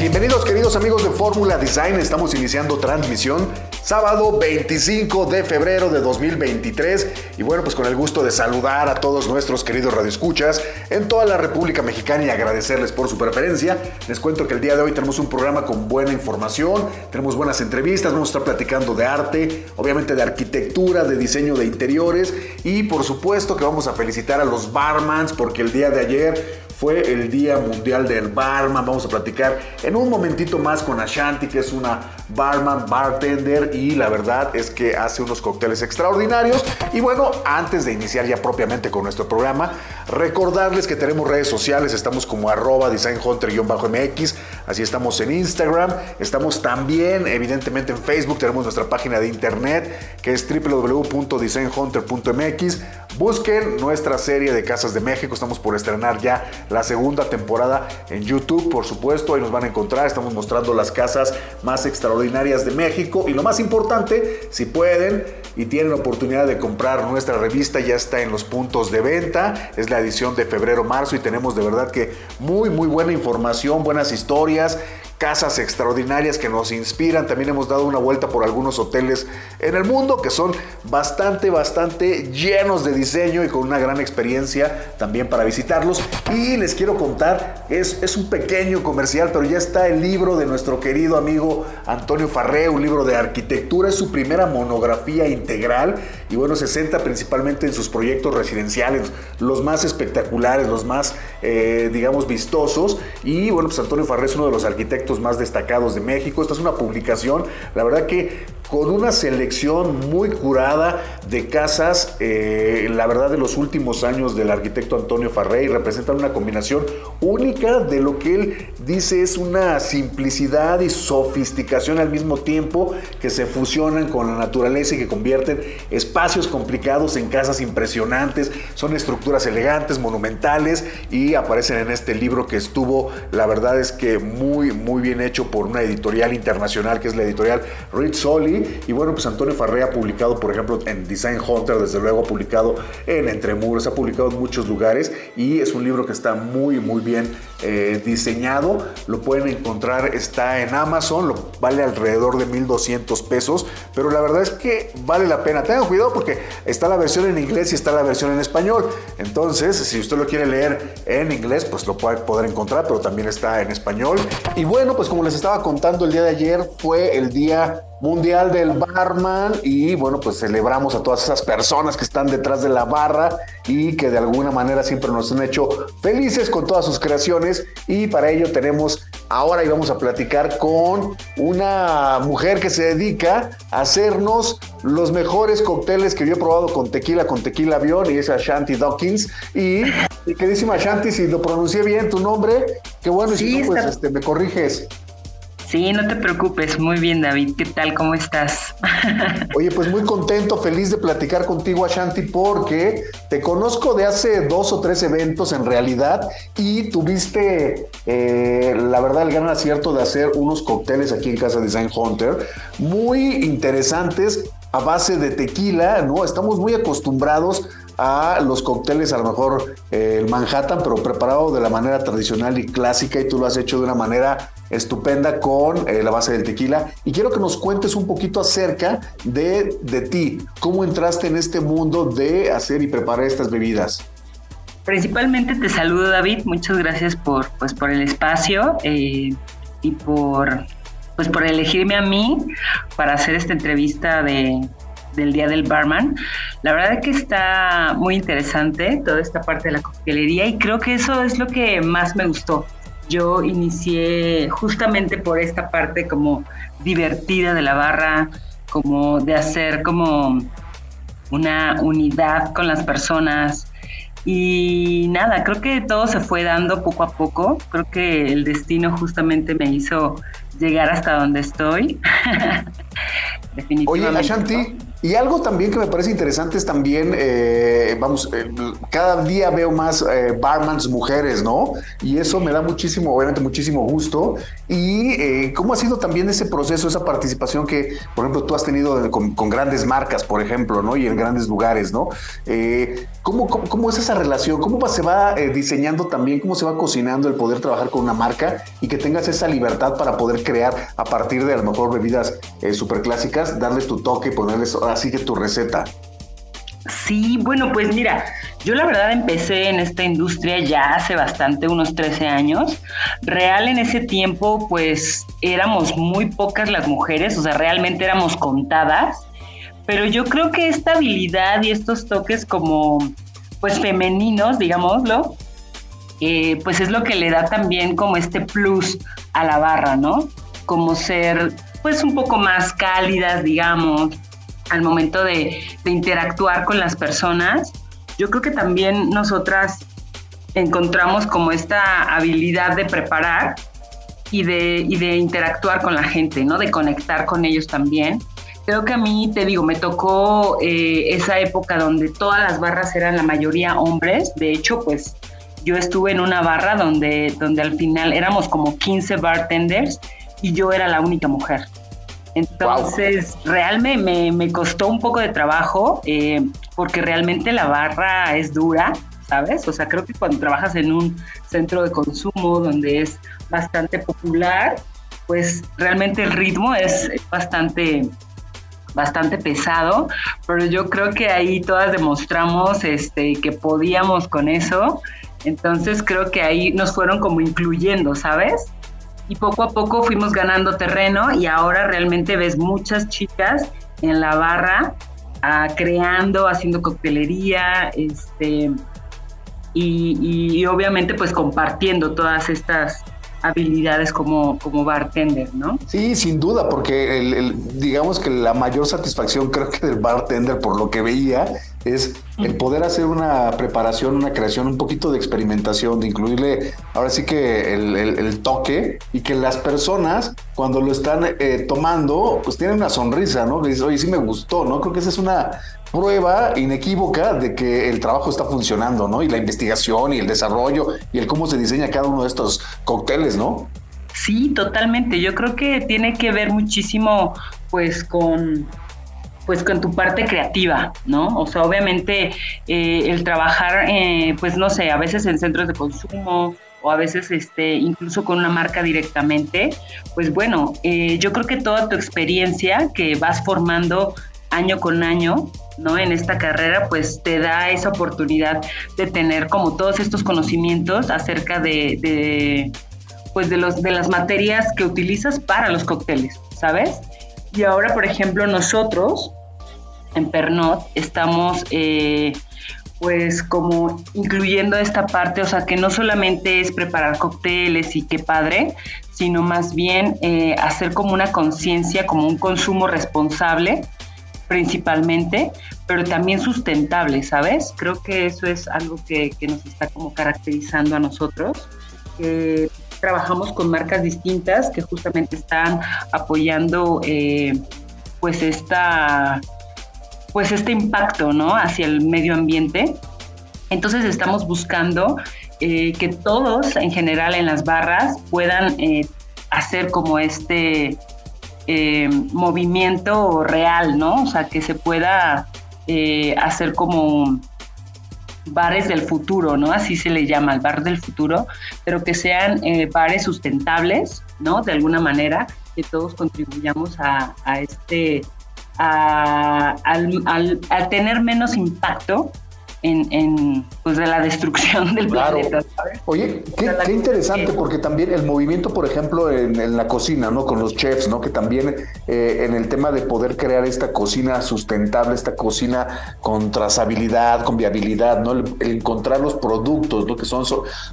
Bienvenidos queridos amigos de Fórmula Design, estamos iniciando transmisión sábado 25 de febrero de 2023 y bueno pues con el gusto de saludar a todos nuestros queridos radioescuchas en toda la República Mexicana y agradecerles por su preferencia. Les cuento que el día de hoy tenemos un programa con buena información, tenemos buenas entrevistas, vamos a estar platicando de arte, obviamente de arquitectura, de diseño de interiores y por supuesto que vamos a felicitar a los barmans porque el día de ayer fue el Día Mundial del Barman. Vamos a platicar en un momentito más con Ashanti, que es una barman, bartender y la verdad es que hace unos cócteles extraordinarios. Y bueno, antes de iniciar ya propiamente con nuestro programa, recordarles que tenemos redes sociales, estamos como arroba designhunter-mx, así estamos en Instagram, estamos también evidentemente en Facebook, tenemos nuestra página de internet que es www.designhunter.mx. Busquen nuestra serie de Casas de México, estamos por estrenar ya la segunda temporada en YouTube, por supuesto, ahí nos van a encontrar, estamos mostrando las casas más extraordinarias de México y lo más importante, si pueden y tienen oportunidad de comprar nuestra revista, ya está en los puntos de venta, es la edición de febrero-marzo y tenemos de verdad que muy muy buena información, buenas historias, casas extraordinarias que nos inspiran. También hemos dado una vuelta por algunos hoteles en el mundo que son bastante, bastante llenos de diseño y con una gran experiencia también para visitarlos. Y les quiero contar, es, es un pequeño comercial, pero ya está el libro de nuestro querido amigo Antonio Farré, un libro de arquitectura, es su primera monografía integral y bueno, se centra principalmente en sus proyectos residenciales, los más espectaculares, los más, eh, digamos, vistosos. Y bueno, pues Antonio Farré es uno de los arquitectos más destacados de México. Esta es una publicación, la verdad que con una selección muy curada de casas, eh, la verdad de los últimos años del arquitecto Antonio Farrey, representan una combinación única de lo que él dice es una simplicidad y sofisticación al mismo tiempo que se fusionan con la naturaleza y que convierten espacios complicados en casas impresionantes, son estructuras elegantes, monumentales y aparecen en este libro que estuvo, la verdad es que muy, muy bien hecho por una editorial internacional que es la editorial Y bueno, pues Antonio Farré ha publicado, por ejemplo, en Design Hunter, desde luego ha publicado en Entre Muros, ha publicado en muchos lugares y es un libro que está muy, muy bien eh, diseñado. Lo pueden encontrar, está en Amazon, lo, vale alrededor de 1200 pesos, pero la verdad es que vale la pena. Tengan cuidado porque está la versión en inglés y está la versión en español. Entonces, si usted lo quiere leer en inglés, pues lo puede poder encontrar, pero también está en español. Y bueno, pues como les estaba contando el día de ayer, fue el día mundial del barman y bueno, pues celebramos a todas esas personas que están detrás de la barra y que de alguna manera siempre nos han hecho felices con todas sus creaciones y para ello tenemos ahora y vamos a platicar con una mujer que se dedica a hacernos los mejores cócteles que yo he probado con tequila, con tequila avión y es Ashanti Dawkins y, y queridísima Ashanti, si lo pronuncié bien tu nombre, qué bueno, si tú pues este, me corriges. Sí, no te preocupes. Muy bien, David. ¿Qué tal? ¿Cómo estás? Oye, pues muy contento, feliz de platicar contigo, Ashanti, porque te conozco de hace dos o tres eventos en realidad y tuviste, eh, la verdad, el gran acierto de hacer unos cócteles aquí en Casa Design Hunter muy interesantes a base de tequila, ¿no? Estamos muy acostumbrados a los cócteles, a lo mejor eh, el Manhattan, pero preparado de la manera tradicional y clásica, y tú lo has hecho de una manera estupenda con eh, la base del tequila. Y quiero que nos cuentes un poquito acerca de, de ti, cómo entraste en este mundo de hacer y preparar estas bebidas. Principalmente te saludo David, muchas gracias por, pues, por el espacio eh, y por, pues, por elegirme a mí para hacer esta entrevista de, del Día del Barman. La verdad es que está muy interesante toda esta parte de la coctelería y creo que eso es lo que más me gustó. Yo inicié justamente por esta parte como divertida de la barra, como de hacer como una unidad con las personas Y nada, creo que todo se fue dando poco a poco. Creo que el destino justamente me hizo llegar hasta donde estoy. Oye, Ashanti, y algo también que me parece interesante es también, eh, vamos, eh, cada día veo más eh, barmans mujeres, ¿no? Y eso me da muchísimo, obviamente muchísimo gusto. Y cómo ha sido también ese proceso, esa participación que, por ejemplo, tú has tenido con, grandes marcas, por ejemplo, ¿no? Y en grandes lugares, ¿no? ¿cómo, cómo, es esa relación? ¿Cómo se va diseñando también, cómo se va cocinando el poder trabajar con una marca y que tengas esa libertad para poder crear a partir de a lo mejor bebidas súper clásicas, darles tu toque, ponerles así que tu receta. Sí, bueno, pues mira, yo la verdad empecé en esta industria ya hace bastante, unos 13 años. Real en ese tiempo, pues éramos muy pocas las mujeres, o sea, realmente éramos contadas. Pero yo creo que esta habilidad y estos toques como, pues femeninos, digámoslo, eh, pues es lo que le da también como este plus a la barra, ¿no? Como ser, pues un poco más cálidas, digamos, al momento de, interactuar con las personas, yo creo que también nosotras encontramos como esta habilidad de preparar y de, interactuar con la gente, ¿no? De conectar con ellos también. Creo que a mí, te digo, me tocó eh, esa época donde todas las barras eran la mayoría hombres. De hecho, pues yo estuve en una barra donde, donde al final éramos como 15 bartenders y yo era la única mujer. Entonces, realmente me, costó un poco de trabajo eh, porque realmente la barra es dura, ¿sabes? O sea, creo que cuando trabajas en un centro de consumo donde es bastante popular, pues realmente el ritmo es bastante bastante pesado, pero yo creo que ahí todas demostramos este, que podíamos con eso, entonces creo que ahí nos fueron como incluyendo, ¿sabes? Y poco a poco fuimos ganando terreno y ahora realmente ves muchas chicas en la barra ah, creando, haciendo coctelería, este, y, obviamente pues compartiendo todas estas habilidades como, como bartender, ¿no? Sí, sin duda, porque el, digamos que la mayor satisfacción creo que del bartender, por lo que veía, es el poder hacer una preparación, una creación, un poquito de experimentación, de incluirle ahora sí que el, toque y que las personas cuando lo están eh, tomando, pues tienen una sonrisa, ¿no? Que dices, oye, sí me gustó, ¿no? Creo que esa es una prueba inequívoca de que el trabajo está funcionando, ¿no? Y la investigación y el desarrollo y el cómo se diseña cada uno de estos cócteles, ¿no? Sí, totalmente. Yo creo que tiene que ver muchísimo, pues, con pues con tu parte creativa, ¿no? O sea, obviamente eh, el trabajar, eh, pues no sé, a veces en centros de consumo o a veces este, incluso con una marca directamente, pues bueno, eh, yo creo que toda tu experiencia que vas formando año con año, ¿no? En esta carrera, pues te da esa oportunidad de tener como todos estos conocimientos acerca de, de pues de, los, de las materias que utilizas para los cócteles, ¿sabes? Y ahora, por ejemplo, nosotros en Pernod estamos eh, pues como incluyendo esta parte, o sea, que no solamente es preparar cócteles y qué padre, sino más bien eh, hacer como una conciencia, como un consumo responsable principalmente, pero también sustentable, ¿sabes? Creo que eso es algo que, nos está como caracterizando a nosotros. trabajamos con marcas distintas que justamente están apoyando eh, pues esta pues este impacto, ¿no? Hacia el medio ambiente. Entonces estamos buscando eh, que todos en general en las barras puedan eh, hacer como este eh, movimiento real, ¿no? O sea, que se pueda hacer como bares del futuro, ¿no? Así se le llama, el bar del futuro, pero que sean bares sustentables, ¿no? De alguna manera, que todos contribuyamos a, a este a, al, tener menos impacto en, pues de la destrucción del planeta. Oye, qué, interesante, porque también el movimiento, por ejemplo, en, la cocina, ¿no? Con los chefs, ¿no? Que también eh, en el tema de poder crear esta cocina sustentable, esta cocina con trazabilidad, con viabilidad, ¿no? El, encontrar los productos, ¿no? Que son,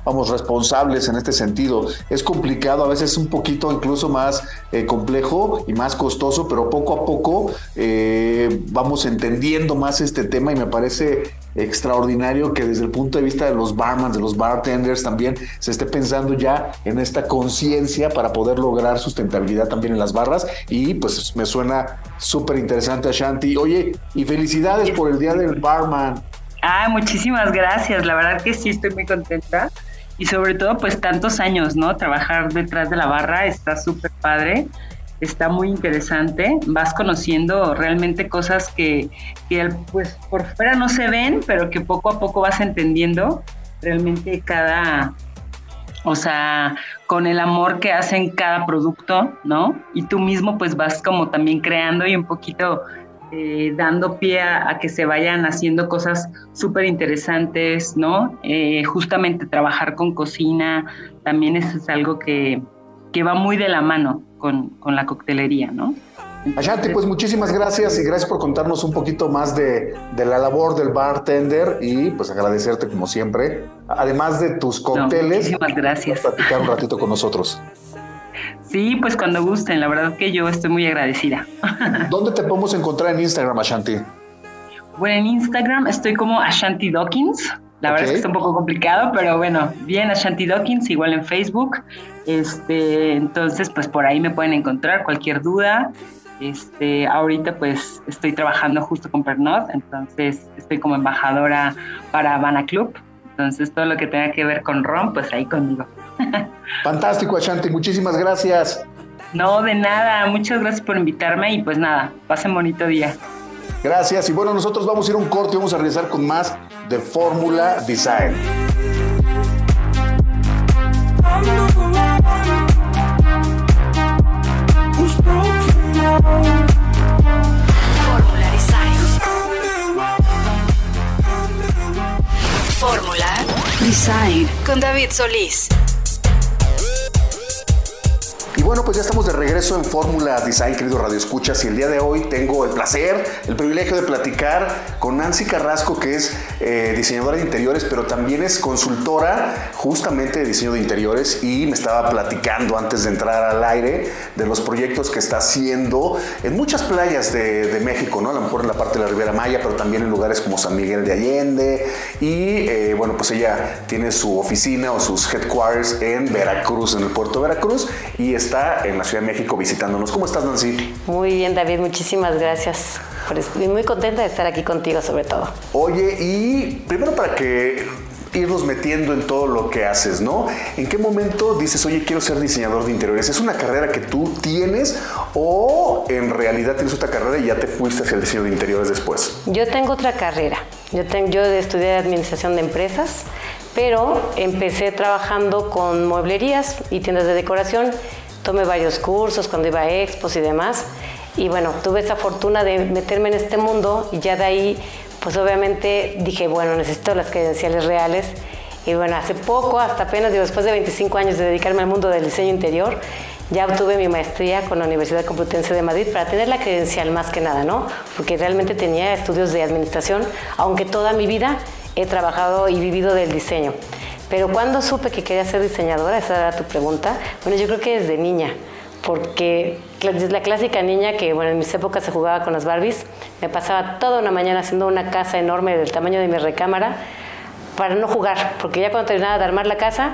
vamos, responsables en este sentido. Es complicado, a veces un poquito incluso más eh, complejo y más costoso, pero poco a poco eh, vamos entendiendo más este tema y me parece extraordinario que desde el punto de vista de los barmans, de los bartenders también se esté pensando ya en esta conciencia para poder lograr sustentabilidad también en las barras y pues me suena súper interesante Ashanti. Oye, y felicidades por el Día del Barman. Ah, muchísimas gracias. La verdad que sí estoy muy contenta y sobre todo pues tantos años, ¿no? Trabajar detrás de la barra está súper padre está muy interesante. Vas conociendo realmente cosas que, pues por fuera no se ven, pero que poco a poco vas entendiendo realmente cada, o sea, con el amor que hacen cada producto, ¿no? Y tú mismo pues vas como también creando y un poquito eh, dando pie a, que se vayan haciendo cosas súper interesantes, ¿no? Eh, justamente trabajar con cocina, también eso es algo que, que va muy de la mano con, con la coctelería, ¿no? Ashanti, pues muchísimas gracias y gracias por contarnos un poquito más de, de, la labor del bartender y pues agradecerte como siempre. Además de tus cócteles, muchísimas gracias. platicar un ratito con nosotros. Sí, pues cuando gusten, la verdad que yo estoy muy agradecida. ¿Dónde te podemos encontrar en Instagram, Ashanti? Bueno, en Instagram estoy como Ashanti Dawkins. La verdad es que está un poco complicado, pero bueno, bien Ashanti Dawkins, igual en Facebook. Este, entonces, pues por ahí me pueden encontrar cualquier duda. Este, ahorita pues estoy trabajando justo con Pernod, entonces estoy como embajadora para Habana Club. Entonces todo lo que tenga que ver con ron, pues ahí conmigo. Fantástico, Ashanti, muchísimas gracias. No, de nada, muchas gracias por invitarme y pues nada, pasen bonito día. Gracias, y bueno, nosotros vamos a ir a un corte y vamos a regresar con más de Fórmula Design. Fórmula Design. Fórmula Design con David Solís. Y bueno, pues ya estamos de regreso en Fórmula Design, querido Radio Escuchas, y el día de hoy tengo el placer, el privilegio de platicar con Nancy Carrasco, que es eh, diseñadora de interiores, pero también es consultora justamente de diseño de interiores, y me estaba platicando antes de entrar al aire de los proyectos que está haciendo en muchas playas de, México, ¿no? A lo mejor en la parte de la Ribera Maya, pero también en lugares como San Miguel de Allende, y eh, bueno, pues ella tiene su oficina o sus headquarters en Veracruz, en el puerto de Veracruz, y es está en la Ciudad de México visitándonos. ¿Cómo estás, Nancy? Muy bien, David, muchísimas gracias. Estoy muy contenta de estar aquí contigo, sobre todo. Oye, y primero para que irnos metiendo en todo lo que haces, ¿no? ¿En qué momento dices, oye, quiero ser diseñador de interiores? ¿Es una carrera que tú tienes o en realidad tienes otra carrera y ya te fuiste hacia el diseño de interiores después? Yo tengo otra carrera. Yo, tengo, yo estudié administración de empresas, pero empecé trabajando con mueblerías y tiendas de decoración tomé varios cursos cuando iba a expos y demás. Y bueno, tuve esa fortuna de meterme en este mundo y ya de ahí, pues obviamente dije, bueno, necesito las credenciales reales. Y bueno, hace poco, hasta apenas, después de 25 años de dedicarme al mundo del diseño interior, ya obtuve mi maestría con la Universidad Complutense de Madrid para tener la credencial más que nada, ¿no? Porque realmente tenía estudios de administración, aunque toda mi vida he trabajado y vivido del diseño. Pero cuando supe que quería ser diseñadora, esa era tu pregunta, bueno, yo creo que desde niña, porque la clásica niña que, bueno, en mis épocas se jugaba con las Barbies, me pasaba toda una mañana haciendo una casa enorme del tamaño de mi recámara para no jugar, porque ya cuando terminaba de armar la casa,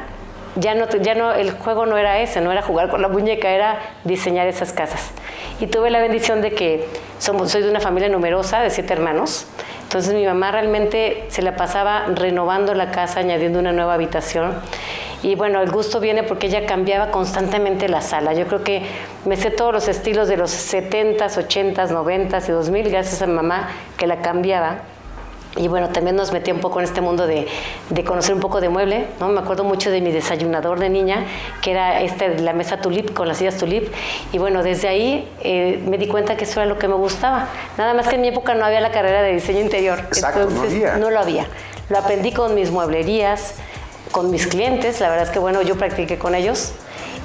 ya no, ya no, el juego no era ese, no era jugar con la muñeca, era diseñar esas casas. Y tuve la bendición de que soy de una familia numerosa, de siete hermanos, entonces mi mamá realmente se la pasaba renovando la casa, añadiendo una nueva habitación. Y bueno, el gusto viene porque ella cambiaba constantemente la sala. Yo creo que me sé todos los estilos de los 70s, 80s, 90s y 2000 gracias a mamá que la cambiaba. Y bueno, también nos metía un poco en este mundo de, de, conocer un poco de mueble, ¿no? Me acuerdo mucho de mi desayunador de niña, que era este, la mesa tulip con las sillas tulip. Y bueno, desde ahí eh, me di cuenta que eso era lo que me gustaba. Nada más que en mi época no había la carrera de diseño interior. Exacto, entonces no, lo había. Lo aprendí con mis mueblerías, con mis clientes. La verdad es que bueno, yo practiqué con ellos.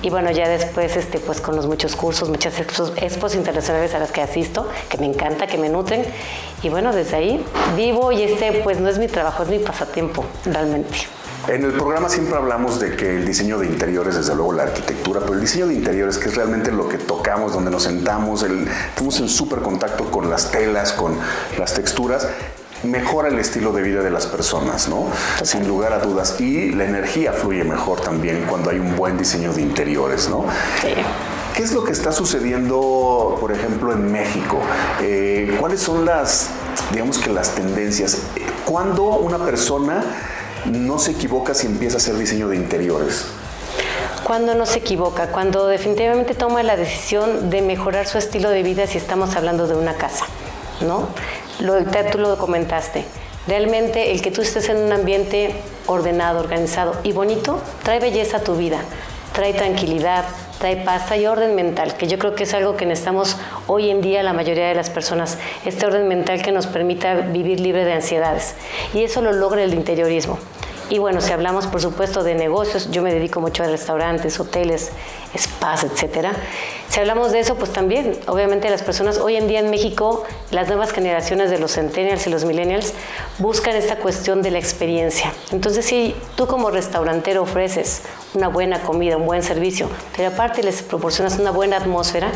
Y bueno, ya después, este, pues con los muchos cursos, muchas expos, internacionales a las que asisto, que me encanta, que me nutren. Y bueno, desde ahí vivo y este, pues no es mi trabajo, es mi pasatiempo, realmente. En el programa siempre hablamos de que el diseño de interiores, desde luego la arquitectura, pero el diseño de interiores, que es realmente lo que tocamos, donde nos sentamos, el, estamos en súper contacto con las telas, con las texturas, mejora el estilo de vida de las personas, ¿no? Sin lugar a dudas. Y la energía fluye mejor también cuando hay un buen diseño de interiores, ¿no? Sí. ¿Qué es lo que está sucediendo, por ejemplo, en México? Eh, ¿Cuáles son las, digamos que las tendencias? ¿Cuándo una persona no se equivoca si empieza a hacer diseño de interiores? Cuando no se equivoca, cuando definitivamente toma la decisión de mejorar su estilo de vida si estamos hablando de una casa, ¿no? Lo, tú lo comentaste. Realmente el que tú estés en un ambiente ordenado, organizado y bonito, trae belleza a tu vida, trae tranquilidad, trae paz, y orden mental, que yo creo que es algo que necesitamos hoy en día la mayoría de las personas, este orden mental que nos permita vivir libre de ansiedades. Y eso lo logra el interiorismo. Y bueno, si hablamos por supuesto de negocios, yo me dedico mucho a restaurantes, hoteles, spas, etcétera. Si hablamos de eso, pues también, obviamente las personas hoy en día en México, las nuevas generaciones de los centennials y los millennials buscan esta cuestión de la experiencia. Entonces, si tú como restaurantero ofreces una buena comida, un buen servicio, pero aparte les proporcionas una buena atmósfera,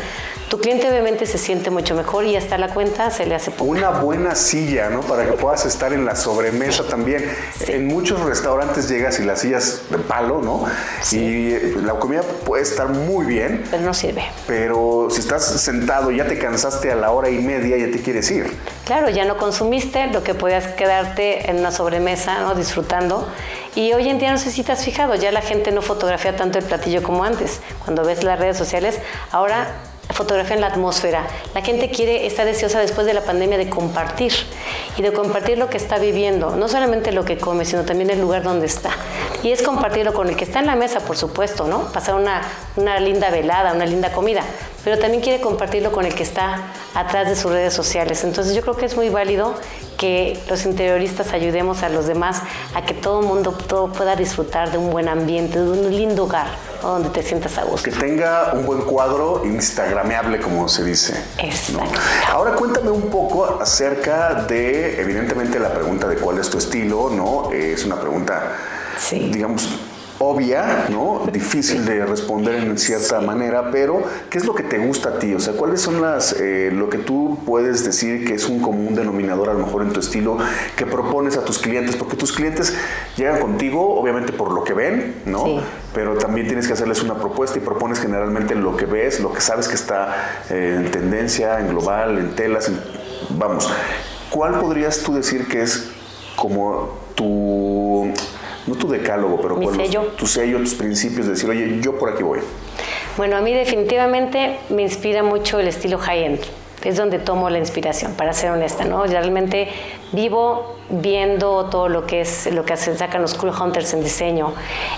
tu cliente obviamente se siente mucho mejor y hasta la cuenta se le hace poco. Una buena silla, ¿no? Para que puedas estar en la sobremesa también. En muchos restaurantes llegas y las sillas de palo, ¿no? Y la comida puede estar muy bien. Pero no sirve. Pero si estás sentado y ya te cansaste a la hora y media, ya te quieres ir. Claro, ya no consumiste lo que podías quedarte en una sobremesa, ¿no? Disfrutando. Y hoy en día no sé si te has fijado, ya la gente no fotografía tanto el platillo como antes. Cuando ves las redes sociales, ahora fotografía en la atmósfera. La gente quiere, está deseosa después de la pandemia de compartir y de compartir lo que está viviendo, no solamente lo que come, sino también el lugar donde está. Y es compartirlo con el que está en la mesa, por supuesto, ¿no? Pasar una, una linda velada, una linda comida, pero también quiere compartirlo con el que está atrás de sus redes sociales. Entonces yo creo que es muy válido que los interioristas ayudemos a los demás a que todo el mundo todo pueda disfrutar de un buen ambiente, de un lindo hogar donde te sientas a gusto. Que tenga un buen cuadro instagrameable, como se dice. Exacto. Ahora cuéntame un poco acerca de, evidentemente, la pregunta de cuál es tu estilo, ¿no? Es una pregunta, digamos, obvia, ¿no? Difícil de responder en cierta manera, pero ¿qué es lo que te gusta a ti? O sea, ¿cuáles son las, eh, lo que tú puedes decir que es un común denominador a lo mejor en tu estilo que propones a tus clientes? Porque tus clientes llegan contigo, obviamente por lo que ven, ¿no? Pero también tienes que hacerles una propuesta y propones generalmente lo que ves, lo que sabes que está eh, en tendencia, en global, en telas, vamos. ¿Cuál podrías tú decir que es como tu no tu decálogo, pero con sello. tu sello, tus principios, decir, oye, yo por aquí voy. Bueno, a mí definitivamente me inspira mucho el estilo high-end. Es donde tomo la inspiración, para ser honesta, ¿no? Realmente vivo viendo todo lo que es lo que sacan los cool hunters en diseño,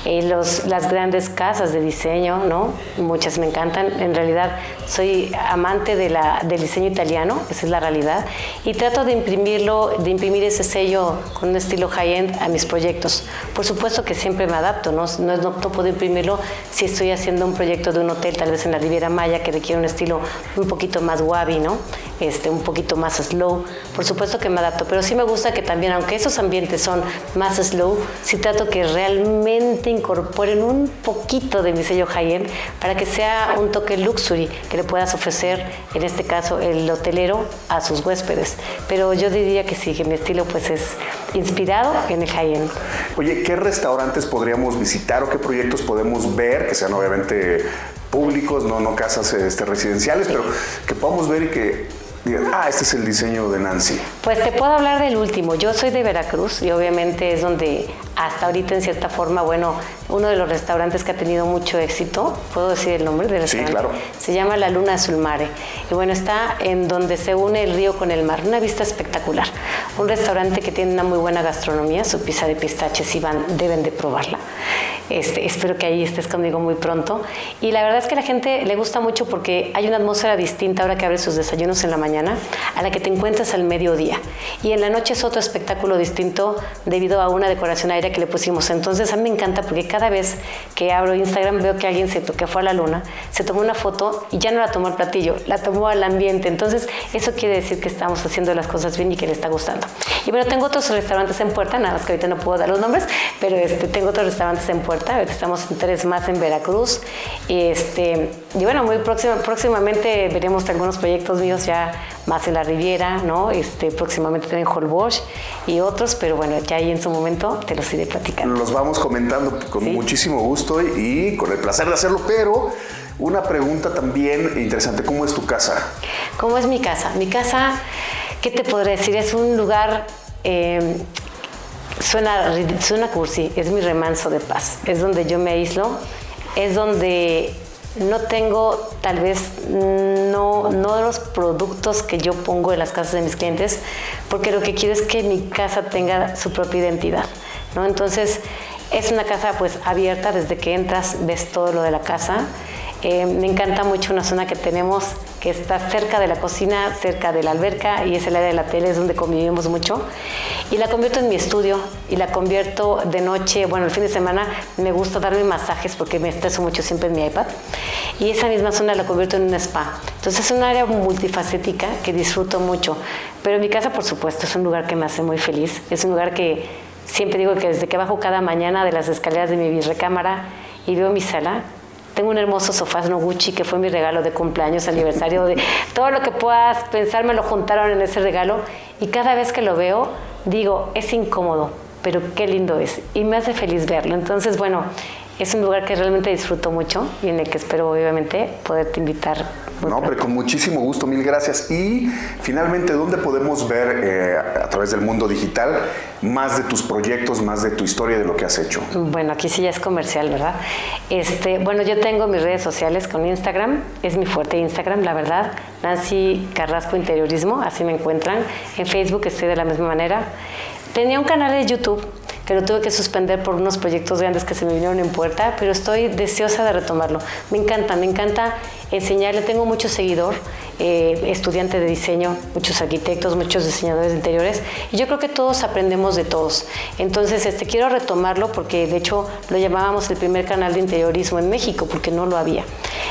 eh, los, las grandes casas de diseño, ¿no? Muchas me encantan. En realidad soy amante de la, del diseño italiano, esa es la realidad, y trato de imprimirlo, de imprimir ese sello con un estilo high-end a mis proyectos. Por supuesto que siempre me adapto, ¿no? No, no, no puedo imprimirlo si estoy haciendo un proyecto de un hotel, tal vez en la Riviera Maya, que requiere un estilo un poquito más wabi, ¿no? Este, un poquito más slow. Por supuesto que me adapto, pero sí me gusta que también, aunque esos ambientes son más slow, sí trato que realmente incorporen un poquito de mi sello high-end para que sea un toque luxury que le puedas ofrecer, en este caso, el hotelero a sus huéspedes. Pero yo diría que sí, que mi estilo pues es inspirado en el high-end. Oye, ¿qué restaurantes podríamos visitar o qué proyectos podemos ver que sean obviamente públicos, no, no casas este, residenciales, pero que podamos ver y que ah, este es el diseño de Nancy? Pues te puedo hablar del último. Yo soy de Veracruz y obviamente es donde hasta ahorita en cierta forma, bueno, uno de los restaurantes que ha tenido mucho éxito, puedo decir el nombre del restaurante. Sí, claro. Se llama La Luna Azul Mare. Y bueno, está en donde se une el río con el mar, una vista espectacular. Un restaurante que tiene una muy buena gastronomía, su pizza de pistaches, si van, deben de probarla. Este, espero que ahí estés conmigo muy pronto. Y la verdad es que a la gente le gusta mucho porque hay una atmósfera distinta ahora que abres sus desayunos en la mañana a la que te encuentras al mediodía. Y en la noche es otro espectáculo distinto debido a una decoración aérea que le pusimos. Entonces a mí me encanta porque cada vez que abro Instagram veo que alguien se que fue a la luna, se tomó una foto y ya no la tomó al platillo, la tomó al ambiente. Entonces eso quiere decir que estamos haciendo las cosas bien y que le está gustando. Y bueno, tengo otros restaurantes en puerta, nada más que ahorita no puedo dar los nombres, pero este, tengo otros restaurantes en puerta puerta. Estamos en tres más en Veracruz. Y, este, y bueno, muy próxima, próximamente veremos algunos proyectos míos ya más en la Riviera, ¿no? Este, próximamente también en Holbox y otros, pero bueno, ya ahí en su momento te los iré platicando. Los vamos comentando con muchísimo gusto y con el placer de hacerlo, pero una pregunta también interesante, ¿cómo es tu casa? ¿Cómo es mi casa? Mi casa, ¿qué te podré decir? Es un lugar... Eh, suena, suena cursi, es mi remanso de paz, es donde yo me aíslo, es donde no tengo tal vez no, no los productos que yo pongo en las casas de mis clientes, porque lo que quiero es que mi casa tenga su propia identidad. ¿no? Entonces, es una casa pues abierta, desde que entras ves todo lo de la casa. Eh, me encanta mucho una zona que tenemos que está cerca de la cocina, cerca de la alberca y es el área de la tele, es donde convivimos mucho. Y la convierto en mi estudio y la convierto de noche, bueno, el fin de semana me gusta darme masajes porque me estreso mucho siempre en mi iPad. Y esa misma zona la convierto en un spa. Entonces es un área multifacética que disfruto mucho. Pero mi casa, por supuesto, es un lugar que me hace muy feliz. Es un lugar que siempre digo que desde que bajo cada mañana de las escaleras de mi recámara y veo mi sala, tengo un hermoso sofá Noguchi que fue mi regalo de cumpleaños, aniversario, de todo lo que puedas pensar me lo juntaron en ese regalo y cada vez que lo veo digo, es incómodo, pero qué lindo es y me hace feliz verlo. Entonces, bueno, es un lugar que realmente disfruto mucho y en el que espero obviamente poderte invitar. No, pero con muchísimo gusto, mil gracias. Y finalmente, ¿dónde podemos ver eh, a través del mundo digital más de tus proyectos, más de tu historia, de lo que has hecho? Bueno, aquí sí ya es comercial, ¿verdad? Este, bueno, yo tengo mis redes sociales con Instagram, es mi fuerte Instagram, la verdad. Nancy Carrasco Interiorismo, así me encuentran. En Facebook estoy de la misma manera. Tenía un canal de YouTube que lo tuve que suspender por unos proyectos grandes que se me vinieron en puerta, pero estoy deseosa de retomarlo. Me encanta, me encanta enseñarle, tengo mucho seguidor, eh, estudiante de diseño, muchos arquitectos, muchos diseñadores de interiores, y yo creo que todos aprendemos de todos. Entonces, este, quiero retomarlo porque de hecho lo llamábamos el primer canal de interiorismo en México, porque no lo había.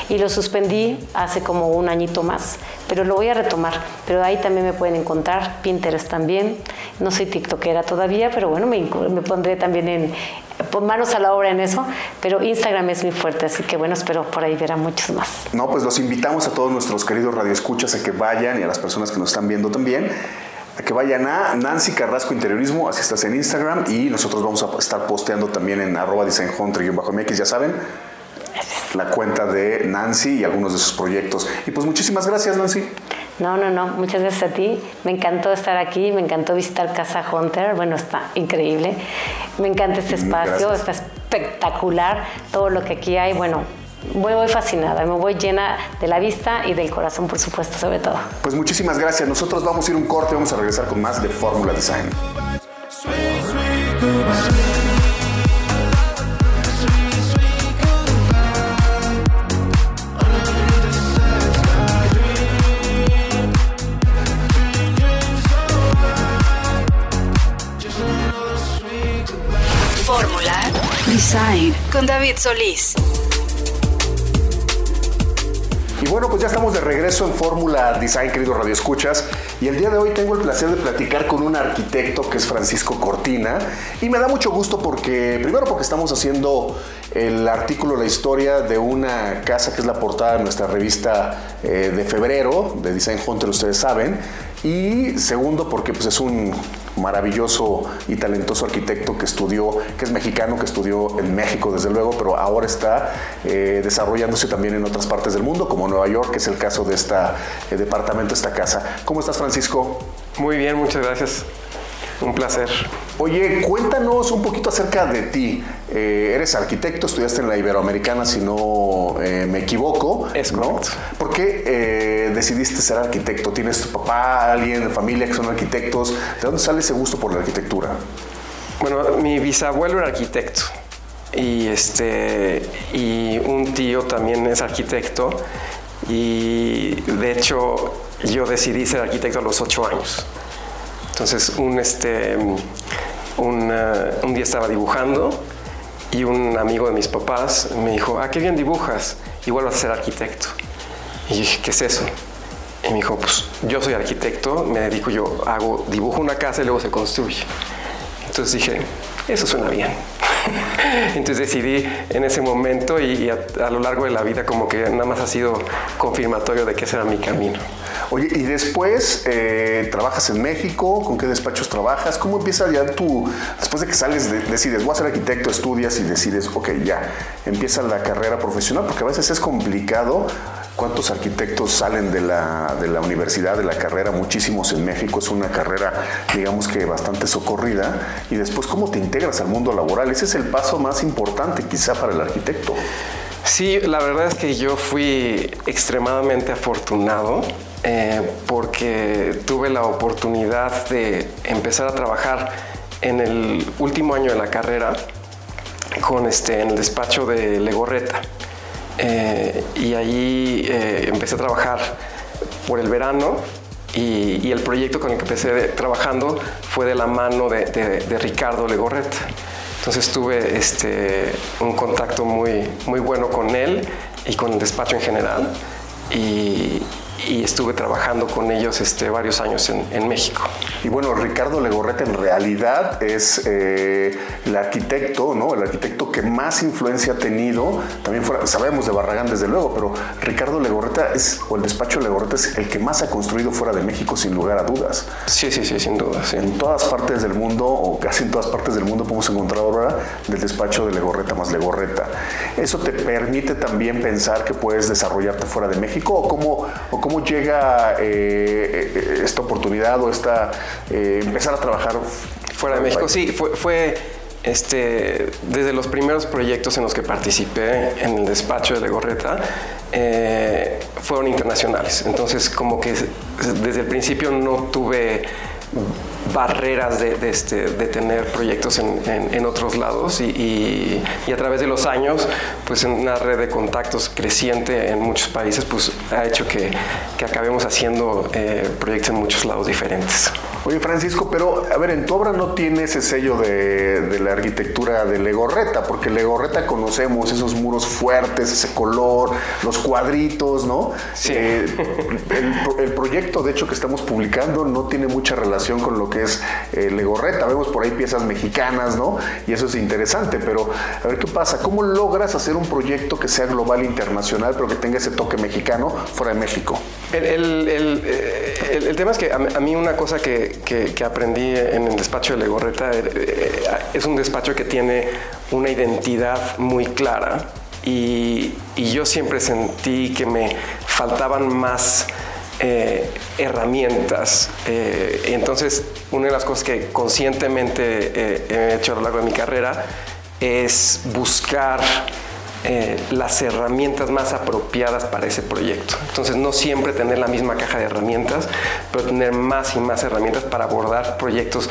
Y lo suspendí hace como un añito más, pero lo voy a retomar. Pero ahí también me pueden encontrar, Pinterest también. No soy TikTokera todavía, pero bueno, me, me pondré también en, manos a la obra en eso, pero Instagram es muy fuerte, así que bueno, espero por ahí ver a muchos más. No, pues los invitamos a todos nuestros queridos radioescuchas a que vayan y a las personas que nos están viendo también a que vayan a Nancy Carrasco Interiorismo, así estás en Instagram y nosotros vamos a estar posteando también en arroba designhunter-mx, ya saben, la cuenta de Nancy y algunos de sus proyectos. Y pues muchísimas gracias Nancy. No, no, no, muchas gracias a ti. Me encantó estar aquí, me encantó visitar Casa Hunter. Bueno, está increíble. Me encanta este espacio, está espectacular todo lo que aquí hay. Bueno, voy, voy fascinada, me voy llena de la vista y del corazón, por supuesto, sobre todo. Pues muchísimas gracias. Nosotros vamos a ir un corte, vamos a regresar con más de Fórmula Design. Design con David Solís. Y bueno, pues ya estamos de regreso en Fórmula Design, queridos radioescuchas. Y el día de hoy tengo el placer de platicar con un arquitecto que es Francisco Cortina. Y me da mucho gusto porque, primero porque estamos haciendo el artículo, la historia de una casa que es la portada de nuestra revista eh, de febrero, de Design Hunter, ustedes saben. Y segundo porque pues, es un maravilloso y talentoso arquitecto que estudió, que es mexicano, que estudió en México desde luego, pero ahora está eh, desarrollándose también en otras partes del mundo, como Nueva York, que es el caso de este departamento, esta casa. ¿Cómo estás, Francisco? Muy bien, muchas gracias. Un placer. Oye, cuéntanos un poquito acerca de ti. Eh, eres arquitecto, estudiaste en la Iberoamericana, si no eh, me equivoco. Es ¿no? ¿Por qué eh, decidiste ser arquitecto? ¿Tienes tu papá, alguien de familia que son arquitectos? ¿De dónde sale ese gusto por la arquitectura? Bueno, mi bisabuelo era arquitecto y, este, y un tío también es arquitecto y de hecho yo decidí ser arquitecto a los ocho años. Entonces, un, este, un, un día estaba dibujando y un amigo de mis papás me dijo, ah, qué bien dibujas, igual vas a ser arquitecto. Y dije, ¿qué es eso? Y me dijo, pues yo soy arquitecto, me dedico yo, hago, dibujo una casa y luego se construye. Entonces dije, eso suena bien. Entonces decidí en ese momento y, a, lo largo de la vida como que nada más ha sido confirmatorio de que ese era mi camino. Oye, y después eh, trabajas en México, ¿con qué despachos trabajas? ¿Cómo empieza ya tu, después de que sales, decides, voy a ser arquitecto, estudias y decides, ok, ya, empieza la carrera profesional, porque a veces es complicado ¿Cuántos arquitectos salen de la, de la, universidad, de la carrera? Muchísimos en México. Es una carrera, digamos que bastante socorrida. Y después, ¿cómo te integras al mundo laboral? Ese es el paso más importante quizá para el arquitecto. Sí, la verdad es que yo fui extremadamente afortunado eh, porque tuve la oportunidad de empezar a trabajar en el último año de la carrera con este, en el despacho de Legorreta. Eh, y ahí eh, empecé a trabajar por el verano y, el proyecto con el que empecé trabajando fue de la mano de, Ricardo Legorreta. Entonces tuve este, un contacto muy, muy bueno con él y con el despacho en general. Y, y estuve trabajando con ellos este, varios años en, México. Y bueno, Ricardo Legorreta en realidad es eh, el arquitecto, ¿no? El arquitecto que más influencia ha tenido, también fuera, sabemos de Barragán desde luego, pero Ricardo Legorreta es, o el despacho Legorreta es el que más ha construido fuera de México sin lugar a dudas. Sí, sí, sí, sin duda. En todas partes del mundo, o casi en todas partes del mundo, podemos encontrar ahora del despacho de Legorreta más Legorreta. ¿Eso te permite también pensar que puedes desarrollarte fuera de México o cómo, o cómo cómo llega eh, eh, esta oportunidad o esta eh, empezar a trabajar fuera de México? Sí, fue, fue este, desde los primeros proyectos en los que participé en el despacho de Legorreta, fueron internacionales. Entonces, como que desde el principio no tuve barreras de, este, de, tener proyectos en, otros lados y, a través de los años, pues en una red de contactos creciente en muchos países, pues ha hecho que, que acabemos haciendo eh, proyectos en muchos lados diferentes. Oye Francisco, pero a ver, en tu obra no tiene ese sello de, la arquitectura de Legorreta, porque Legorreta conocemos esos muros fuertes, ese color, los cuadritos, ¿no? Sí. Eh, el, el, proyecto, de hecho, que estamos publicando no tiene mucha relación con lo que es eh, Legorreta. Vemos por ahí piezas mexicanas, ¿no? Y eso es interesante, pero a ver qué pasa. ¿Cómo logras hacer un proyecto que sea global, internacional, pero que tenga ese toque mexicano fuera de México? El, el, tema es que a, mí una cosa que, que, aprendí en el despacho de Legorreta eh, eh, es un despacho que tiene una identidad muy clara y, y yo siempre sentí que me faltaban más eh, herramientas. Eh, entonces, una de las cosas que conscientemente eh, he hecho a lo largo de mi carrera es buscar eh, las herramientas más apropiadas para ese proyecto. Entonces no siempre tener la misma caja de herramientas, pero tener más y más herramientas para abordar proyectos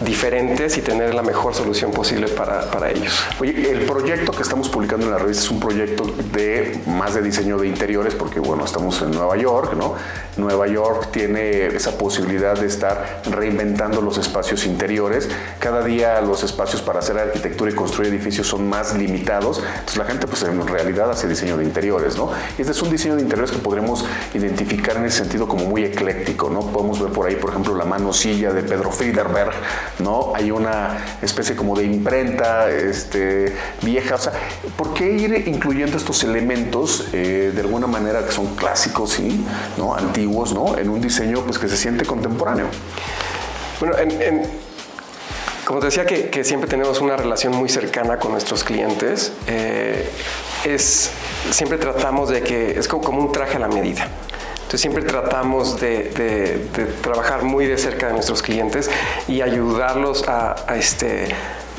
diferentes y tener la mejor solución posible para, para ellos. Oye, el proyecto que estamos publicando en la revista es un proyecto de más de diseño de interiores, porque bueno, estamos en Nueva York, ¿no? Nueva York tiene esa posibilidad de estar reinventando los espacios interiores. Cada día los espacios para hacer arquitectura y construir edificios son más limitados. Entonces la gente pues en realidad hace diseño de interiores, ¿no? Y este es un diseño de interiores que podremos identificar en ese sentido como muy ecléctico, ¿no? Podemos ver por ahí, por ejemplo, la mano silla de Pedro Friederberg, ¿no? Hay una especie como de imprenta este, vieja, o sea, ¿por qué ir incluyendo estos elementos eh, de alguna manera que son clásicos, ¿sí? ¿no? Antiguos, ¿no? En un diseño pues que se siente contemporáneo. Bueno, en como te decía que, siempre tenemos una relación muy cercana con nuestros clientes, eh, es, siempre tratamos de que es como, un traje a la medida. Entonces siempre tratamos de, trabajar muy de cerca de nuestros clientes y ayudarlos a, este,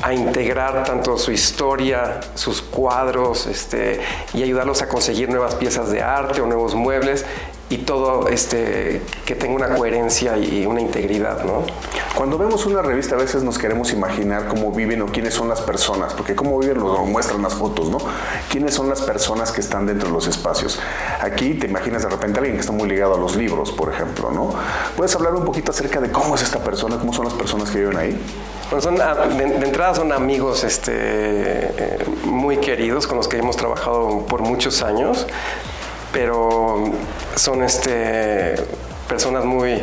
a integrar tanto su historia, sus cuadros, este, y ayudarlos a conseguir nuevas piezas de arte o nuevos muebles y todo este, que tenga una coherencia y una integridad, ¿no? Cuando vemos una revista a veces nos queremos imaginar cómo viven o quiénes son las personas, porque cómo viven lo muestran las fotos, ¿no? ¿Quiénes son las personas que están dentro de los espacios? Aquí te imaginas de repente a alguien que está muy ligado a los libros, por ejemplo, ¿no? ¿Puedes hablar un poquito acerca de cómo es esta persona, cómo son las personas que viven ahí? Bueno, son, ah, de, entrada son amigos este, eh, muy queridos con los que hemos trabajado por muchos años pero son este, personas muy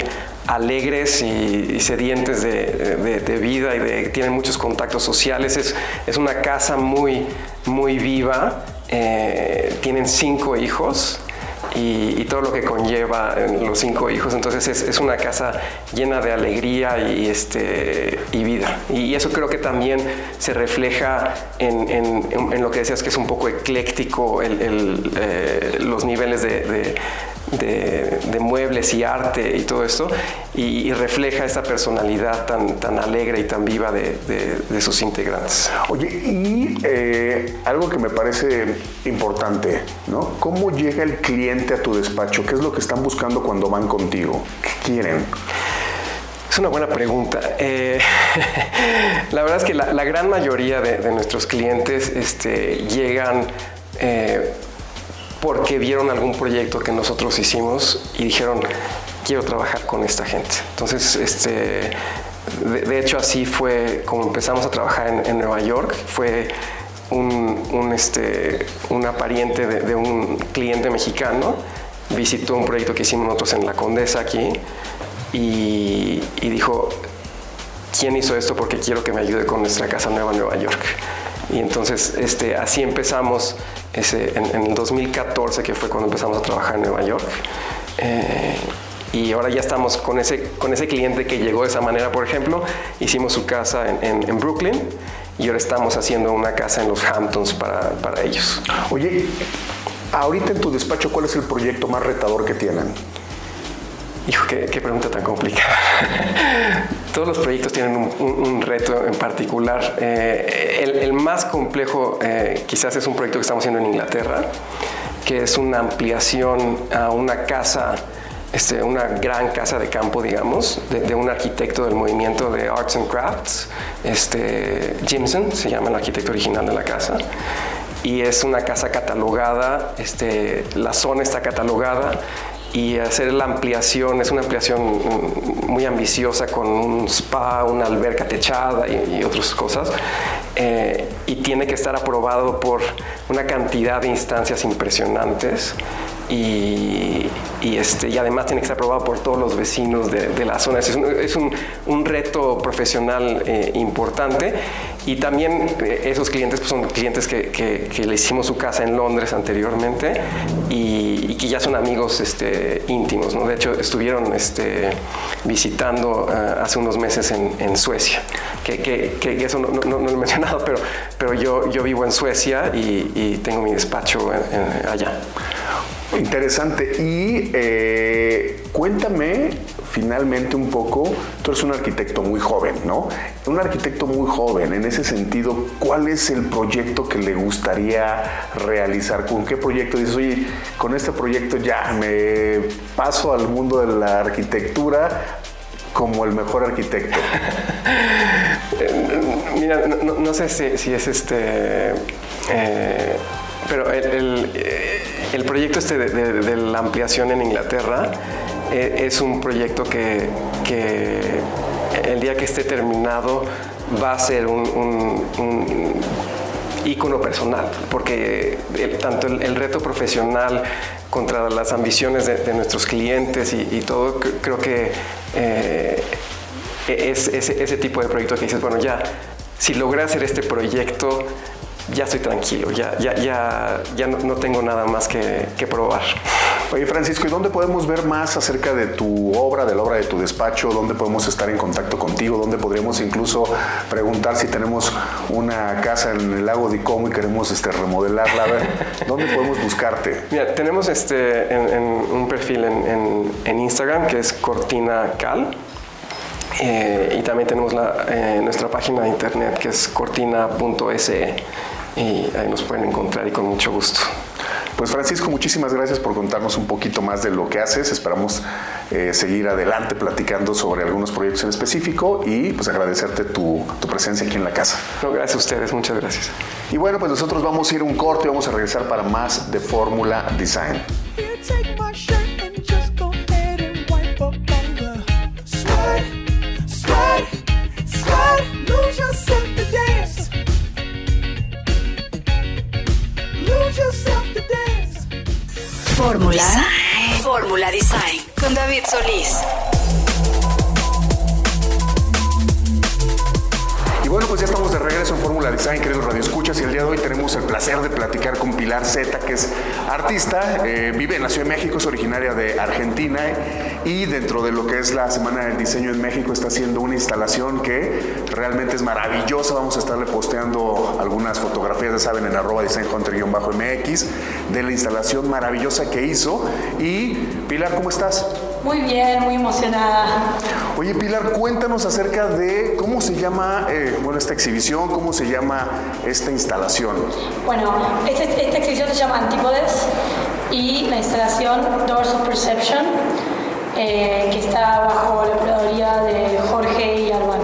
alegres y, sedientes de, vida y de, tienen muchos contactos sociales. Es, es una casa muy, muy viva. Eh, tienen cinco hijos y, todo lo que conlleva los cinco hijos. Entonces es, una casa llena de alegría y, este, y vida. Y eso creo que también se refleja en, lo que decías que es un poco ecléctico eh, los niveles de, muebles y arte y todo esto, y, refleja esa personalidad tan, tan alegre y tan viva de, sus integrantes. Oye, y eh, algo que me parece importante, ¿no? ¿Cómo llega el cliente a tu despacho? ¿Qué es lo que están buscando cuando van contigo? ¿Qué quieren? Es una buena pregunta. Eh, la verdad es que la, gran mayoría de, nuestros clientes este, llegan eh, porque vieron algún proyecto que nosotros hicimos y dijeron, quiero trabajar con esta gente. Entonces, este, de, hecho, así fue como empezamos a trabajar en, Nueva York. Fue un, este, una pariente de, un cliente mexicano, visitó un proyecto que hicimos nosotros en La Condesa aquí y, y dijo, ¿quién hizo esto? Porque quiero que me ayude con nuestra casa nueva en Nueva York. Y entonces este, así empezamos ese, en, el 2014, que fue cuando empezamos a trabajar en Nueva York. Eh, y ahora ya estamos con ese, con ese cliente que llegó de esa manera, por ejemplo, hicimos su casa en, en, Brooklyn y ahora estamos haciendo una casa en los Hamptons para, para ellos. Oye, ahorita en tu despacho, ¿cuál es el proyecto más retador que tienen? Hijo, qué, pregunta tan complicada. Todos los proyectos tienen un, reto en particular. Eh, el, más complejo eh, quizás es un proyecto que estamos haciendo en Inglaterra, que es una ampliación a una casa, este, una gran casa de campo, digamos, de, un arquitecto del movimiento de Arts and Crafts, este, Jimson, se llama el arquitecto original de la casa y es una casa catalogada, este, la zona está catalogada y hacer la ampliación, es una ampliación muy ambiciosa con un spa, una alberca techada y, otras cosas, eh, y tiene que estar aprobado por una cantidad de instancias impresionantes y, este, y además tiene que estar aprobado por todos los vecinos de, la zona. Es un, reto profesional eh, importante y también eh, esos clientes pues, son clientes que, le hicimos su casa en Londres anteriormente y, que ya son amigos este, íntimos. ¿no? De hecho, estuvieron este, visitando eh, hace unos meses en, Suecia, que, eso no, lo he mencionado, pero, pero yo, yo vivo en Suecia y, tengo mi despacho allá. Interesante. Y eh, cuéntame finalmente un poco, tú eres un arquitecto muy joven, ¿no? Un arquitecto muy joven, en ese sentido, ¿cuál es el proyecto que le gustaría realizar? ¿Con qué proyecto dices, oye, con este proyecto ya me paso al mundo de la arquitectura como el mejor arquitecto? Mira, no, sé si, es este... Eh, pero el, el, proyecto este de, la ampliación en Inglaterra eh, es un proyecto que, el día que esté terminado va a ser un, ícono personal, porque tanto el, reto profesional contra las ambiciones de, nuestros clientes y, todo, creo que eh, es ese, tipo de proyecto que dices, bueno, ya, si logré hacer este proyecto, ya estoy tranquilo, ya, ya, ya, ya no, tengo nada más que, probar. Oye Francisco, ¿y dónde podemos ver más acerca de tu obra, de la obra de tu despacho? ¿Dónde podemos estar en contacto contigo? ¿Dónde podríamos incluso preguntar si tenemos una casa en el lago de Como y queremos este, remodelarla? A ver, ¿dónde podemos buscarte? Mira, tenemos este, en, un perfil en, en Instagram que es Cortina Cal eh, y también tenemos la, eh, nuestra página de internet que es cortina.se y ahí nos pueden encontrar y con mucho gusto. Pues Francisco, muchísimas gracias por contarnos un poquito más de lo que haces. Esperamos eh, seguir adelante platicando sobre algunos proyectos en específico y pues agradecerte tu, tu, presencia aquí en la casa. No, gracias a ustedes, muchas gracias. Y bueno, pues nosotros vamos a ir un corte y vamos a regresar para más de Fórmula Design. Fórmula. Fórmula Design con David Solís. Bueno, pues ya estamos de regreso en Fórmula Design, queridos radioescuchas, y el día de hoy tenemos el placer de platicar con Pilar Zeta, que es artista, eh, vive en la Ciudad de México, es originaria de Argentina, y dentro de lo que es la Semana del Diseño en México está haciendo una instalación que realmente es maravillosa. Vamos a estarle posteando algunas fotografías, ya saben, en arroba design mx de la instalación maravillosa que hizo. Y Pilar, ¿cómo estás? Muy bien, muy emocionada. Oye, Pilar, cuéntanos acerca de cómo se llama eh, bueno, esta exhibición, cómo se llama esta instalación. Bueno, este, esta exhibición se llama Antípodes y la instalación Doors of Perception, eh, que está bajo la curaduría de Jorge y Alban.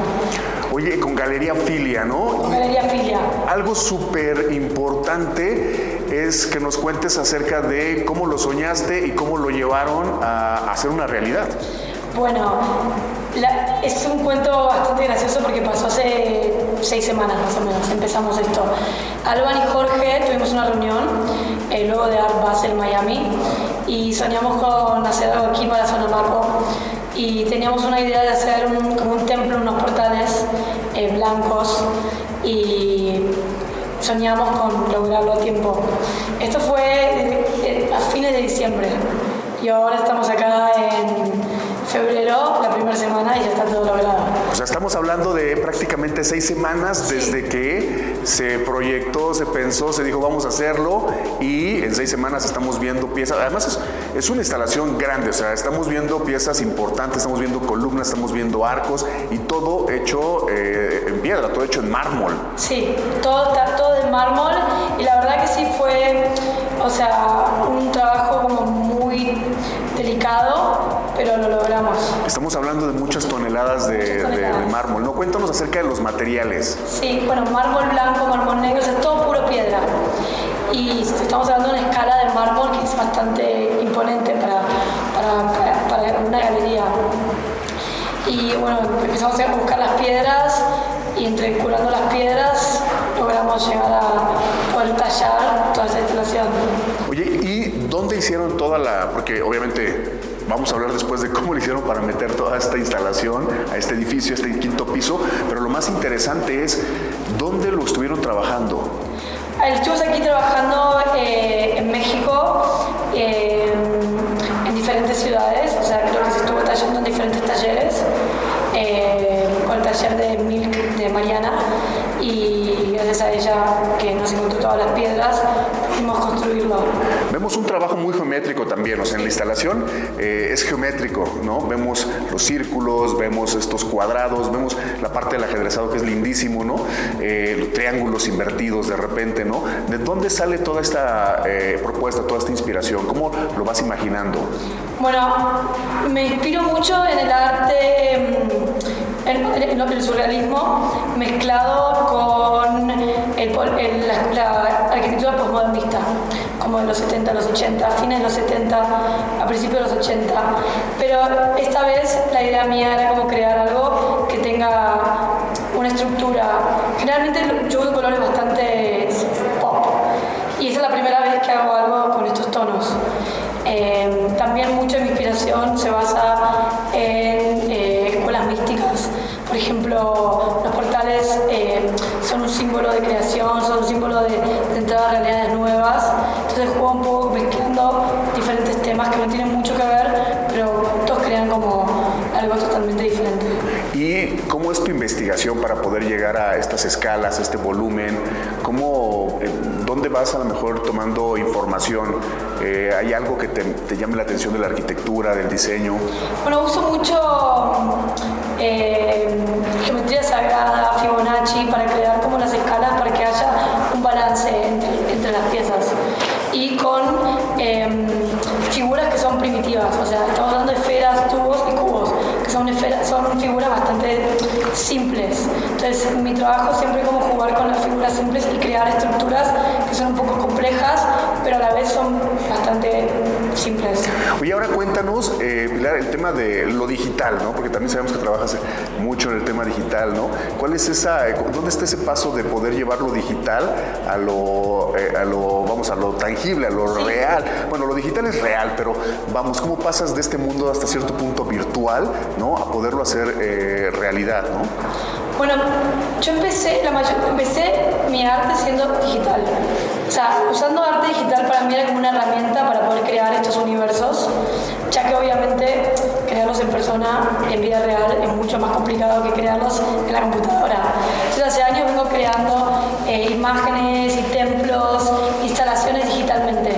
Oye, con Galería Filia, ¿no? Con Galería Filia. Algo súper importante es que nos cuentes acerca de cómo lo soñaste y cómo lo llevaron a hacer una realidad. Bueno, es un cuento bastante gracioso porque pasó hace seis semanas más o menos, empezamos esto. Alban y Jorge tuvimos una reunión eh, luego de Art Basel Miami y soñamos con hacer algo aquí para Zona Marco y teníamos una idea de hacer un, como un templo, unos portales eh, blancos y soñamos con lograrlo a tiempo. Esto fue a fines de diciembre y ahora estamos acá en febrero, la primera semana, y ya está todo logrado. O sea, estamos hablando de prácticamente seis semanas desde que se proyectó, se pensó, se dijo vamos a hacerlo y en seis semanas estamos viendo piezas. Además es, una instalación grande, o sea, estamos viendo piezas importantes, estamos viendo columnas, estamos viendo arcos y todo hecho eh, en piedra, todo hecho en mármol. Sí, todo está todo de mármol y la verdad que sí fue, o sea, un trabajo como muy delicado, pero lo logramos. Estamos hablando de muchas toneladas de, mármol, ¿no? Cuéntanos acerca de los materiales. Sí, bueno, mármol blanco, mármol negro, es todo puro piedra. Y estamos hablando de una escala de mármol que es bastante imponente para, para, para, una galería. Y bueno, empezamos a buscar las piedras y entre curando las piedras logramos llegar a poder tallar toda esa instalación. Oye, ¿y dónde hicieron toda la...? Porque obviamente vamos a hablar después de cómo le hicieron para meter toda esta instalación a este edificio, a este quinto piso, pero lo más interesante es dónde lo estuvieron trabajando. Estuvimos aquí trabajando eh, en México, eh, en diferentes ciudades, o sea, creo que se estuvo tallando en diferentes talleres, eh, con el taller de Milk de Mariana, y gracias a ella que nos encontró todas las piedras, pudimos construirlo. Vemos un trabajo muy geométrico también, o sea, en la instalación eh, es geométrico, ¿no? Vemos los círculos, vemos estos cuadrados, vemos la parte del ajedrezado que es lindísimo, ¿no? Eh, los triángulos invertidos de repente, ¿no? ¿De dónde sale toda esta eh, propuesta, toda esta inspiración? ¿Cómo lo vas imaginando? Bueno, me inspiro mucho en el arte, mm, en, el surrealismo, mezclado con el, la, arquitectura postmodernista, como en los 70, los 80, fines de los 70, a principios de los 80. Pero esta vez la idea mía era como crear algo que tenga una estructura. Generalmente yo uso colores bastante pop. Y esa es la primera vez que hago algo con estos tonos. Eh, también mucha de mi inspiración se basa en eh, escuelas místicas. Por ejemplo, los portales eh, son un símbolo de creación, son un símbolo de, tu investigación para poder llegar a estas escalas, a este volumen? ¿Cómo, ¿Dónde vas a lo mejor tomando información? Eh, ¿Hay algo que te, te, llame la atención de la arquitectura, del diseño? Bueno, uso mucho eh, geometría sagrada, Fibonacci, para crear como las escalas, para que haya un balance entre, entre las piezas. Y con eh, figuras que son primitivas, o sea, estamos hablando de esferas, tubos y cubos, que son, esferas, son figuras bastante simples. Entonces, mi trabajo siempre es como jugar con las figuras simples y crear estructuras que son un poco complejas, pero a la vez son bastante simples. Oye, ahora cuéntanos, eh, Pilar, el tema de lo digital, ¿no? Porque también sabemos que trabajas mucho en el tema digital, ¿no? ¿Cuál es esa, eh, dónde está ese paso de poder llevar lo digital a lo, eh, a lo vamos, a lo tangible, a lo real? Bueno, lo digital es real, pero vamos, ¿cómo pasas de este mundo hasta cierto punto virtual, ¿no? A poderlo hacer eh, realidad, ¿no? Bueno, yo empecé, la empecé mi arte siendo digital. O sea, usando arte digital para mí era como una herramienta para poder crear estos universos, ya que obviamente crearlos en persona, en vida real, es mucho más complicado que crearlos en la computadora. Entonces hace años vengo creando eh, imágenes y templos, instalaciones digitalmente.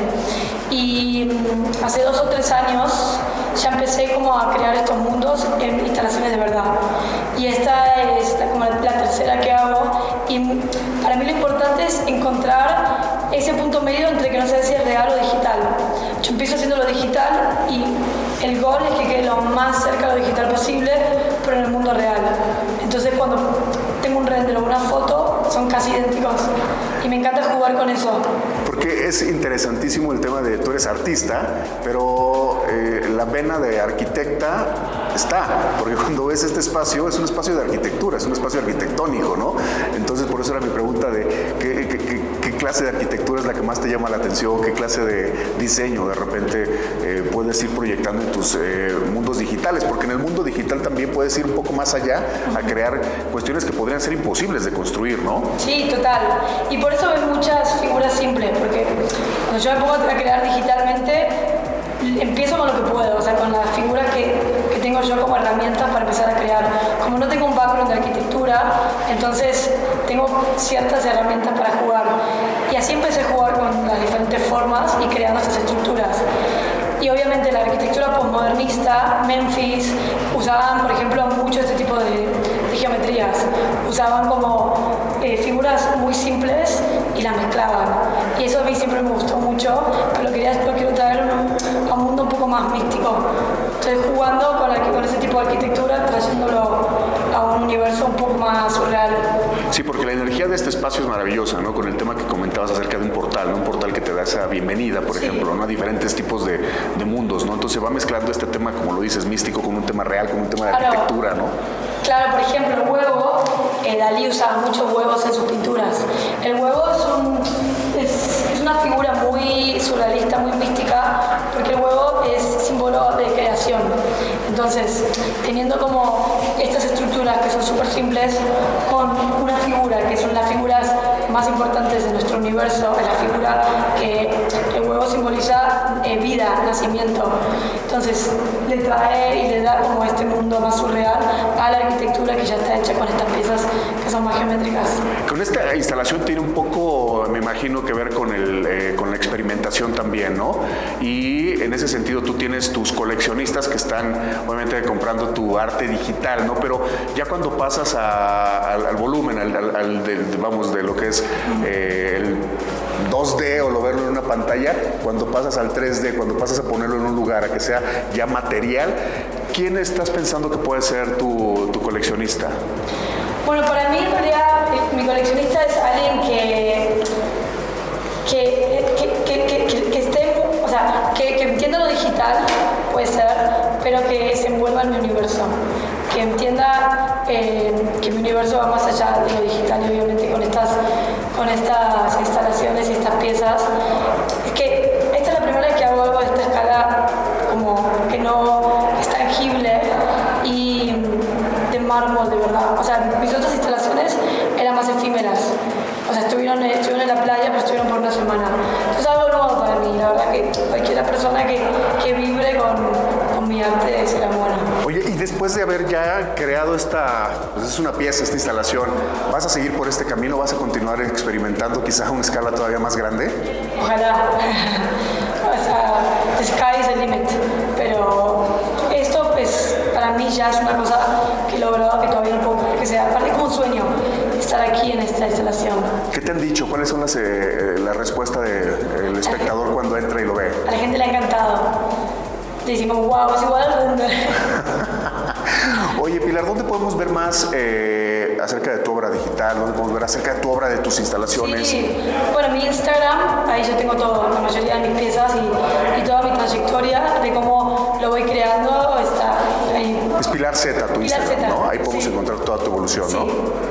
Y mm, hace dos o tres años ya empecé como a crear estos mundos en instalaciones de verdad. Y esta es la, como la, tercera que hago. Y para mí lo importante es encontrar ese punto medio entre que no sé si es real o digital. Yo empiezo haciendo lo digital y el gol es que quede lo más cerca de lo digital posible, pero en el mundo real. Entonces cuando tengo un render o una foto, son casi idénticos. Y me encanta jugar con eso. Porque es interesantísimo el tema de tú eres artista, pero eh, la vena de arquitecta está, porque cuando ves este espacio es un espacio de arquitectura, es un espacio arquitectónico, ¿no? Entonces por eso era mi pregunta de qué, clase de arquitectura es la que más te llama la atención, qué clase de diseño de repente eh, puedes ir proyectando en tus eh, mundos digitales, porque en el mundo digital también puedes ir un poco más allá a crear cuestiones que podrían ser imposibles de construir, ¿no? Sí, total. Y por eso ves muchas figuras simples, porque cuando yo me pongo a crear digitalmente, empiezo con lo que puedo, o sea, con las figuras que tengo yo como herramientas para empezar a crear. Como no tengo un background de arquitectura, entonces tengo ciertas herramientas para jugar. Y así empecé a jugar con las diferentes formas y creando estas estructuras. Y obviamente la arquitectura postmodernista, Memphis, usaban, por ejemplo, mucho este tipo de, de geometrías. Usaban como eh, figuras muy simples y las mezclaban. Y eso a mí siempre me gustó mucho, pero quería, quiero traer a un mundo un poco más místico. Estoy jugando con, con ese tipo de arquitectura, trayéndolo a un universo un poco más surreal. Sí, porque la energía de este espacio es maravillosa, ¿no? Con el tema que comentabas acerca de un portal, ¿no? Un portal que te da esa bienvenida, por Sí. ejemplo, ¿no? A diferentes tipos de, de mundos, ¿no? Entonces va mezclando este tema, como lo dices, místico con un tema real, con un tema de Claro. arquitectura, ¿no? Claro, por ejemplo, el huevo, eh, Dalí usaba muchos huevos en sus pinturas. El huevo es, un- es- es una figura muy surrealista, muy mística, porque el huevo es símbolo de creación. Entonces, teniendo como estas estructuras que son súper simples, con una figura, que son las figuras más importantes de nuestro universo, es la figura que el huevo simboliza eh, vida, nacimiento. Entonces, le trae y le da como este mundo más surreal a la arquitectura que ya está hecha con estas piezas que son más geométricas. Con esta instalación tiene un poco, me imagino, que ver con, el, eh, con la experimentación también, ¿no? Y en ese sentido tú tienes tus coleccionistas que están obviamente comprando tu arte digital, ¿no? Pero ya cuando pasas a- al, al volumen, al, al- de- vamos, de lo que es eh, el 2D o lo verlo en una pantalla, cuando pasas al 3D, cuando pasas a ponerlo en un lugar, a que sea ya material, ¿quién estás pensando que puede ser tu, tu coleccionista? Bueno, para mí en realidad mi coleccionista es alguien que, que, o sea, que, entienda lo digital, puede ser, pero que se envuelva en mi universo. Que entienda eh, que mi universo va más allá de lo digital obviamente con estas, con estas instalaciones y estas piezas. Es que esta es la primera vez que hago algo de esta escala como que no es tangible y de mármol de verdad. O sea, mis otras instalaciones eran más efímeras. O sea, estuvieron, estuvieron en la playa, pero estuvieron por una semana. Entonces algo nuevo para mí, la verdad que cualquier persona que, que vibre con, con mi arte será buena. Oye, y después de haber ya creado esta, pues es una pieza, esta instalación, ¿vas a seguir por este camino? ¿Vas a continuar experimentando quizás a una escala todavía más grande? Ojalá. o sea, the sky is the limit. Pero esto, pues, para mí ya es una cosa que he logrado que todavía no puedo creer que sea. Aparte, como un sueño estar aquí en esta instalación. ¿Qué te han dicho? ¿Cuáles son las, eh, la respuesta del espectador cuando entra y lo ve? A la gente le ha encantado. Decimos, wow, es igual al render. Oye, Pilar, ¿dónde podemos ver más eh, acerca de tu obra digital? ¿Dónde podemos ver acerca de tu obra, de tus instalaciones? Sí, bueno, mi Instagram, ahí yo tengo todo, la mayoría de mis piezas y, y toda mi trayectoria de cómo lo voy creando está ahí. Es Pilar Z, tu Pilar Instagram, Z, ¿no? Ahí podemos sí. encontrar toda tu evolución, ¿no?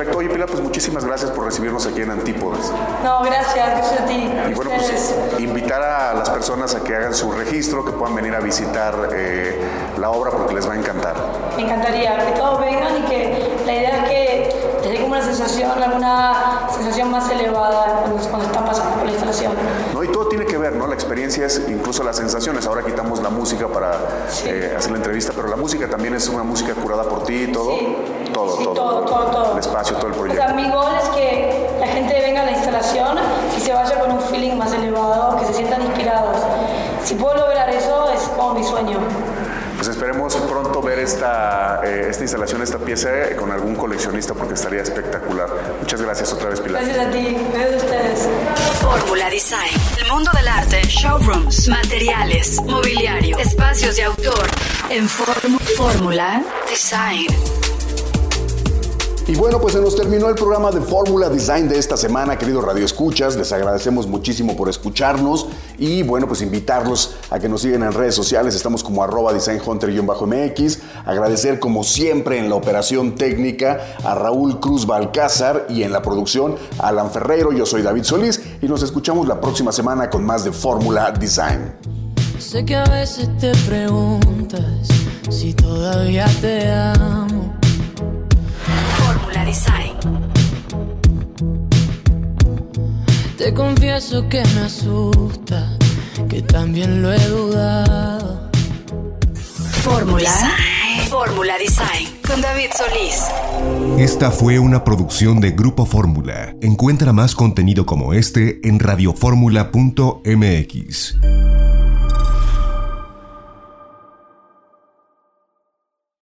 Perfecto. Oye, Pilar, pues muchísimas gracias por recibirnos aquí en Antípodas. No, gracias, gracias a ti. Y bueno, pues invitar a las personas a que hagan su registro, que puedan venir a visitar eh, la obra porque les va a encantar. Me encantaría que todos vengan y que la idea es que les dé como una sensación, alguna sensación más elevada cuando, cuando están pasando por la instalación. ¿no? Y todo tiene que ver, ¿no? La experiencia es incluso las sensaciones. Ahora quitamos la música para Sí. eh, hacer la entrevista, pero la música también es una música curada por ti, todo. Sí. Todo, Sí, todo, todo, todo, todo. El espacio, todo el O proyecto. sea, mi gol es que la gente venga a la instalación y se vaya con un feeling más elevado, que se sientan inspirados. Si puedo lograr eso, es como mi sueño. Pues esperemos pronto ver esta, eh, esta instalación, esta pieza eh, con algún coleccionista porque estaría espectacular. Muchas gracias otra vez, Pilar. Gracias a ti, gracias a ustedes. Fórmula Design. El mundo del arte, showrooms, materiales, mobiliario, espacios de autor. En Fórmula Design. Y bueno, pues se nos terminó el programa de Fórmula Design de esta semana, queridos Radio Escuchas. Les agradecemos muchísimo por escucharnos y bueno, pues invitarlos a que nos sigan en redes sociales. Estamos como arroba designhunter-mx. Agradecer como siempre en la operación técnica a Raúl Cruz Balcázar y en la producción a Alan Ferreiro. Yo soy David Solís y nos escuchamos la próxima semana con más de Fórmula Design. Sé que a veces te preguntas si todavía te amo. Te confieso que me asusta, que también lo he dudado. Fórmula. Fórmula Design. Con David Solís. Esta fue una producción de Grupo Fórmula. Encuentra más contenido como este en radioformula.mx.